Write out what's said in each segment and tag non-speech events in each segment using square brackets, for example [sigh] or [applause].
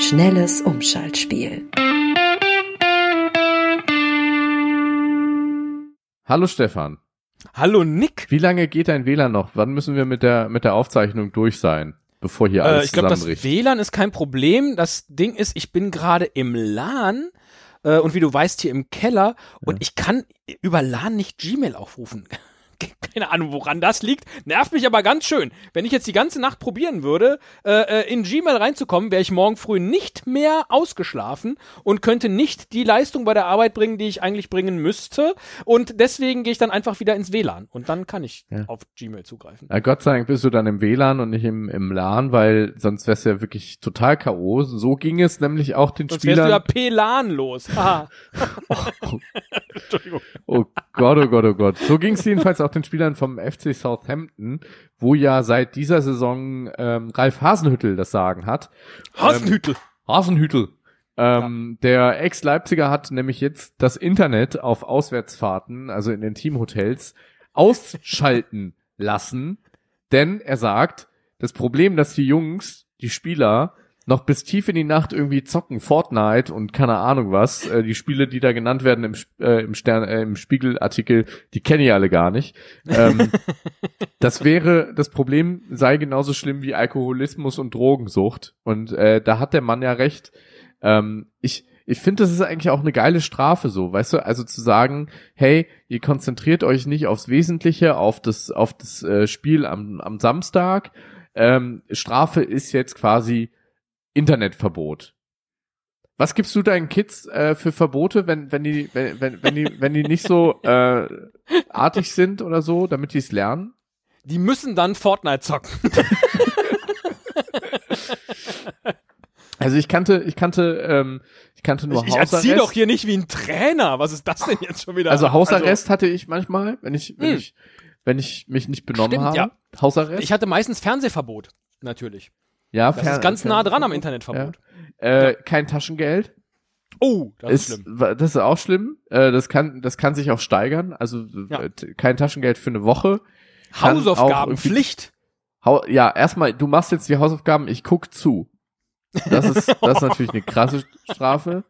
Schnelles Umschaltspiel. Hallo Stefan. Hallo Nick. Wie lange geht dein WLAN noch? Wann müssen wir mit der, mit der Aufzeichnung durch sein, bevor hier alles Äh, ich glaube, das? WLAN ist kein Problem. Das Ding ist, ich bin gerade im LAN äh, und wie du weißt, hier im Keller und ich kann über LAN nicht Gmail aufrufen. [laughs] Keine Ahnung, woran das liegt. Nervt mich aber ganz schön. Wenn ich jetzt die ganze Nacht probieren würde, äh, äh, in Gmail reinzukommen, wäre ich morgen früh nicht mehr ausgeschlafen und könnte nicht die Leistung bei der Arbeit bringen, die ich eigentlich bringen müsste. Und deswegen gehe ich dann einfach wieder ins WLAN und dann kann ich Ja. auf Gmail zugreifen. Na, Gott sei Dank bist du dann im WLAN und nicht im, im LAN, weil sonst wär's ja wirklich total K.O. So ging es nämlich auch den Sonst wärst du ja Spielern. PLAN los. Haha. [laughs] [laughs] Entschuldigung. Oh Gott, oh Gott, oh Gott. So ging es jedenfalls auch den Spielern vom FC Southampton, wo ja seit dieser Saison ähm, Ralf Hasenhüttel das Sagen hat. Hasenhüttel. Hasenhüttel. Ähm, Der Ex-Leipziger hat nämlich jetzt das Internet auf Auswärtsfahrten, also in den Teamhotels, ausschalten [laughs] lassen, denn er sagt, das Problem, dass die Jungs, die Spieler, noch bis tief in die Nacht irgendwie zocken, Fortnite und keine Ahnung was, äh, die Spiele, die da genannt werden im, äh, im Stern, äh, im Spiegelartikel, die kenne ich alle gar nicht. Ähm, [laughs] das wäre, das Problem sei genauso schlimm wie Alkoholismus und Drogensucht. Und äh, da hat der Mann ja recht. Ähm, ich ich finde, das ist eigentlich auch eine geile Strafe so, weißt du? Also zu sagen, hey, ihr konzentriert euch nicht aufs Wesentliche, auf das, auf das äh, Spiel am, am Samstag. Ähm, Strafe ist jetzt quasi Internetverbot. Was gibst du deinen Kids äh, für Verbote, wenn, wenn die, wenn, wenn, wenn die, wenn die nicht so äh, artig sind oder so, damit die es lernen? Die müssen dann Fortnite zocken. [laughs] Also ich kannte, ich kannte, ähm, ich kannte nur Ich, ich Hausarrest. erzähl doch hier nicht wie ein Trainer. Was ist das denn jetzt schon wieder? also Hausarrest hatte ich manchmal, wenn ich, wenn Hm. ich, wenn ich mich nicht benommen Stimmt, habe. ja. Hausarrest. ich hatte meistens Fernsehverbot. Natürlich. Ja, Das ist ganz nah dran am Internetverbot. Äh, kein Taschengeld. Oh, das ist, ist, schlimm. das ist auch schlimm. Äh, das kann, das kann sich auch steigern. Also Ja. äh, kein Taschengeld für eine Woche. kann auch Hausaufgaben, irgendwie- Pflicht. Hau ja, erstmal, du machst jetzt die Hausaufgaben, ich guck zu. Das ist, [laughs] das ist natürlich eine krasse Strafe.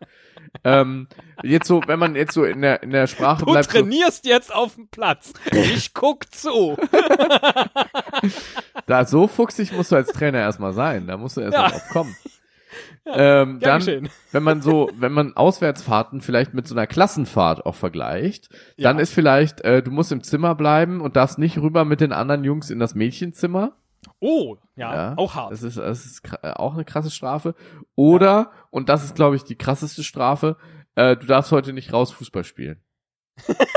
Ähm, jetzt so, wenn man jetzt so in der, in der Sprache Du bleibt, so, trainierst jetzt auf dem Platz. Ich guck zu. [laughs] da so fuchsig musst du als Trainer erstmal sein. Da musst du erstmal Ja. drauf kommen. [laughs] ähm, Gern dann, geschehen. wenn man so, wenn man Auswärtsfahrten vielleicht mit so einer Klassenfahrt auch vergleicht, dann Ja. ist vielleicht, äh, du musst im Zimmer bleiben und darfst nicht rüber mit den anderen Jungs in das Mädchenzimmer. Oh, ja, Ja, auch hart. Das ist, das ist äh, auch eine krasse Strafe. Oder, und das ist, glaube ich, die krasseste Strafe, äh, du darfst heute nicht raus Fußball spielen. [laughs]